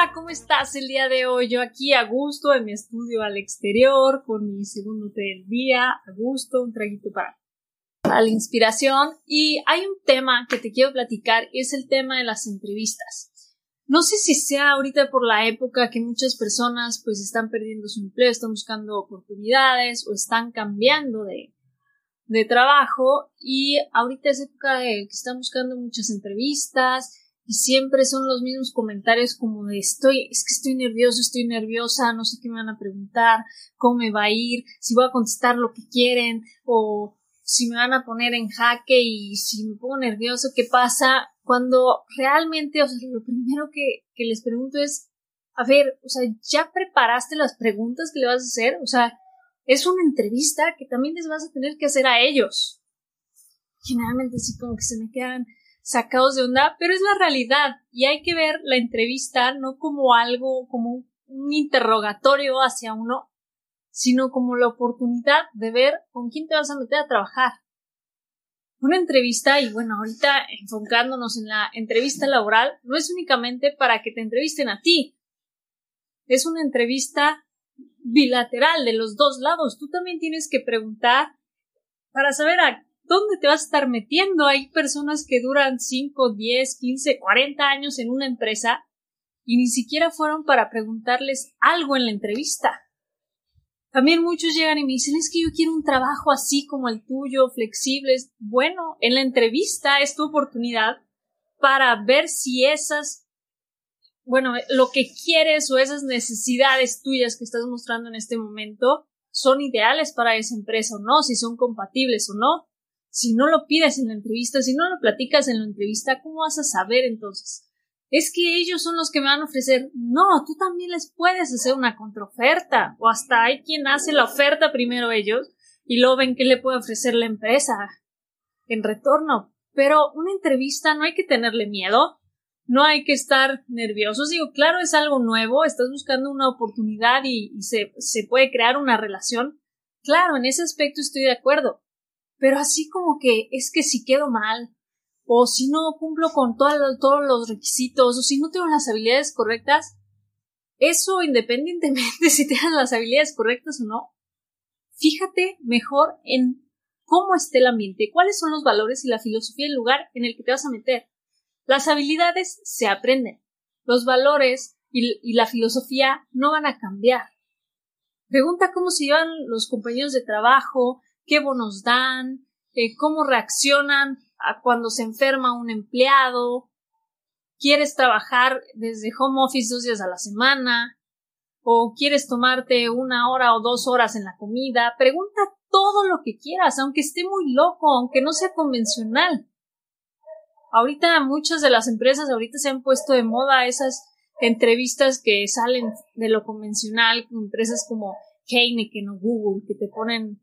Hola, ¿cómo estás el día de hoy? Yo aquí a gusto en mi estudio al exterior con mi segundo té del día, a gusto, un traguito para, para la inspiración. Y hay un tema que te quiero platicar es el tema de las entrevistas. No sé si sea ahorita por la época que muchas personas pues están perdiendo su empleo, están buscando oportunidades o están cambiando de, de trabajo y ahorita es época de que están buscando muchas entrevistas y siempre son los mismos comentarios como de estoy, es que estoy nervioso, estoy nerviosa, no sé qué me van a preguntar, cómo me va a ir, si voy a contestar lo que quieren o si me van a poner en jaque y si me pongo nervioso, ¿qué pasa? Cuando realmente, o sea, lo primero que, que les pregunto es, a ver, o sea, ¿ya preparaste las preguntas que le vas a hacer? O sea, es una entrevista que también les vas a tener que hacer a ellos. Generalmente sí como que se me quedan sacados de onda, pero es la realidad y hay que ver la entrevista no como algo, como un interrogatorio hacia uno, sino como la oportunidad de ver con quién te vas a meter a trabajar. Una entrevista, y bueno, ahorita enfocándonos en la entrevista laboral, no es únicamente para que te entrevisten a ti. Es una entrevista bilateral de los dos lados. Tú también tienes que preguntar para saber a dónde te vas a estar metiendo. Hay personas que duran 5, 10, 15, 40 años en una empresa y ni siquiera fueron para preguntarles algo en la entrevista. También muchos llegan y me dicen es que yo quiero un trabajo así como el tuyo, flexible. Bueno, en la entrevista es tu oportunidad para ver si esas bueno, lo que quieres o esas necesidades tuyas que estás mostrando en este momento son ideales para esa empresa o no, si son compatibles o no. Si no lo pides en la entrevista, si no lo platicas en la entrevista, ¿cómo vas a saber entonces? Es que ellos son los que me van a ofrecer. No, tú también les puedes hacer una contraoferta. O hasta hay quien hace la oferta primero ellos y luego ven qué le puede ofrecer la empresa en retorno. Pero una entrevista no hay que tenerle miedo no hay que estar nerviosos. Digo, claro, es algo nuevo, estás buscando una oportunidad y, se, se, puede crear una relación. Claro, en ese aspecto estoy de acuerdo. Pero así como que es que si quedo mal, o si no cumplo con todos los requisitos, o si no tengo las habilidades correctas, eso independientemente si tengas las habilidades correctas o no, fíjate mejor en cómo esté el ambiente, cuáles son los valores y la filosofía del lugar en el que te vas a meter. Las habilidades se aprenden. Los valores y, la filosofía no van a cambiar. Pregunta cómo se llevan los compañeros de trabajo, qué bonos dan, eh, cómo reaccionan a cuando se enferma un empleado, quieres trabajar desde home office dos días a la semana, o quieres tomarte una hora o dos horas en la comida. Pregunta todo lo que quieras, aunque esté muy loco, aunque no sea convencional. Ahorita muchas de las empresas ahorita se han puesto de moda esas entrevistas que salen de lo convencional, empresas como Heineken o Google, que te ponen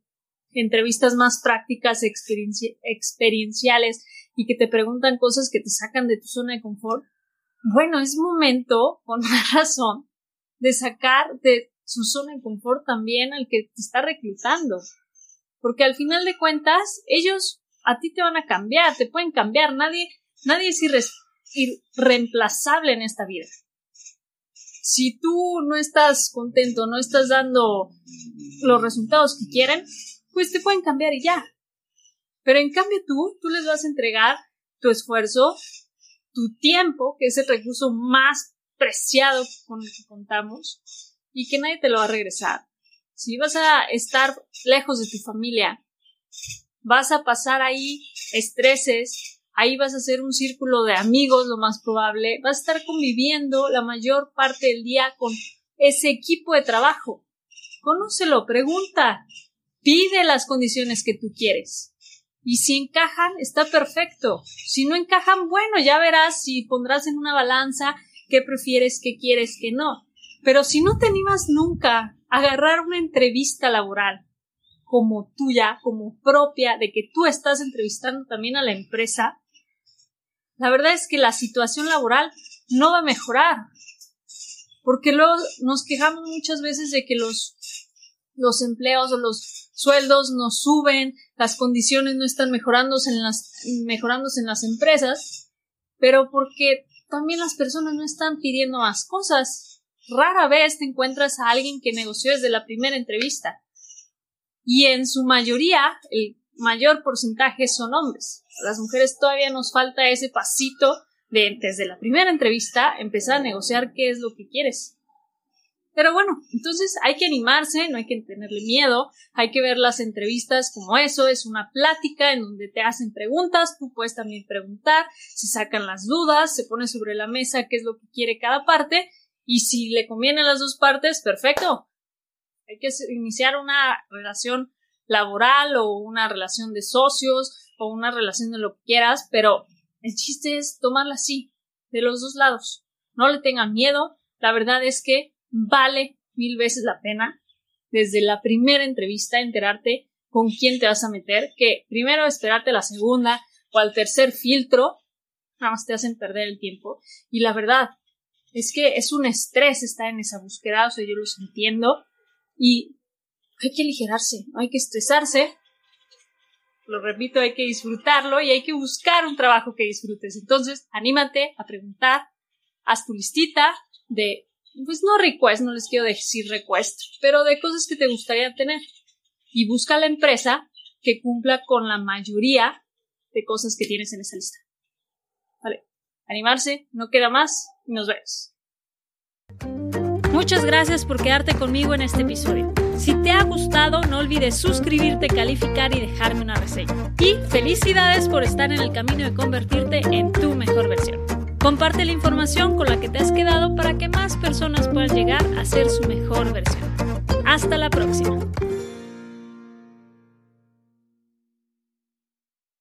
entrevistas más prácticas, experienciales y que te preguntan cosas que te sacan de tu zona de confort. Bueno, es momento, con razón, de sacar de su zona de confort también al que te está reclutando. Porque al final de cuentas, ellos a ti te van a cambiar, te pueden cambiar, nadie, nadie es irreemplazable en esta vida. Si tú no estás contento, no estás dando los resultados que quieren, pues te pueden cambiar y ya. Pero en cambio tú, tú les vas a entregar tu esfuerzo, tu tiempo, que es el recurso más preciado con el que contamos, y que nadie te lo va a regresar. Si vas a estar lejos de tu familia, vas a pasar ahí estreses, ahí vas a hacer un círculo de amigos, lo más probable, vas a estar conviviendo la mayor parte del día con ese equipo de trabajo. Conócelo, pregunta, pide las condiciones que tú quieres. Y si encajan, está perfecto. Si no encajan, bueno, ya verás si pondrás en una balanza qué prefieres, qué quieres, qué no. Pero si no te animas nunca agarrar una entrevista laboral como tuya, como propia, de que tú estás entrevistando también a la empresa, la verdad es que la situación laboral no va a mejorar. Porque luego nos quejamos muchas veces de que los, los empleos o los sueldos no suben, las condiciones no están mejorándose en las, mejorándose en las empresas, pero porque también las personas no están pidiendo más cosas. Rara vez te encuentras a alguien que negoció desde la primera entrevista. Y en su mayoría, el mayor porcentaje son hombres. A las mujeres todavía nos falta ese pasito de desde la primera entrevista empezar a negociar qué es lo que quieres. Pero bueno, entonces hay que animarse, no hay que tenerle miedo, hay que ver las entrevistas como eso, es una plática en donde te hacen preguntas, tú puedes también preguntar, se sacan las dudas, se pone sobre la mesa qué es lo que quiere cada parte y si le conviene a las dos partes, perfecto. Hay que iniciar una relación laboral o una relación de socios o una relación de lo que quieras, pero el chiste es tomarla así, de los dos lados. No le tengan miedo. La verdad es que vale mil veces la pena desde la primera entrevista enterarte con quién te vas a meter, que primero esperarte la segunda o al tercer filtro, nada más te hacen perder el tiempo. Y la verdad es que es un estrés estar en esa búsqueda, o sea, yo los entiendo y hay que aligerarse, no hay que estresarse. Lo repito, hay que disfrutarlo y hay que buscar un trabajo que disfrutes. Entonces, anímate a preguntar, haz tu listita de pues no request, no les quiero decir request, pero de cosas que te gustaría tener. Y busca la empresa que cumpla con la mayoría de cosas que tienes en esa lista. Vale, animarse, no queda más y nos vemos. Muchas gracias por quedarte conmigo en este episodio. Si te ha gustado, no olvides suscribirte, calificar y dejarme una reseña. Y felicidades por estar en el camino de convertirte en tu mejor versión. Comparte la información con la que te has quedado para que más personas puedan llegar a ser su mejor versión. Hasta la próxima.